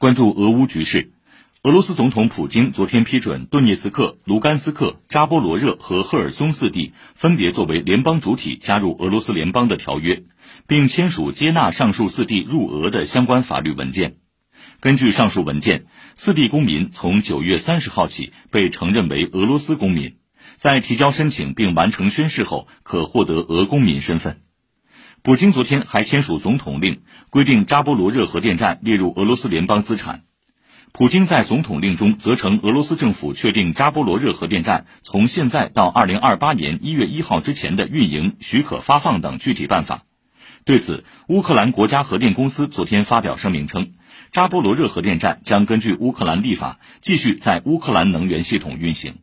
关注俄乌局势，俄罗斯总统普京昨天批准顿涅茨克、卢甘斯克、扎波罗热和赫尔松四地分别作为联邦主体加入俄罗斯联邦的条约，并签署接纳上述四地入俄的相关法律文件。根据上述文件，四地公民从九月三十号起被承认为俄罗斯公民，在提交申请并完成宣誓后，可获得俄公民身份。普京昨天还签署总统令，规定扎波罗热核电站列入俄罗斯联邦资产。普京在总统令中责成俄罗斯政府确定扎波罗热核电站从现在到二零二八年一月一号之前的运营许可发放等具体办法。对此，乌克兰国家核电公司昨天发表声明称，扎波罗热核电站将根据乌克兰立法继续在乌克兰能源系统运行。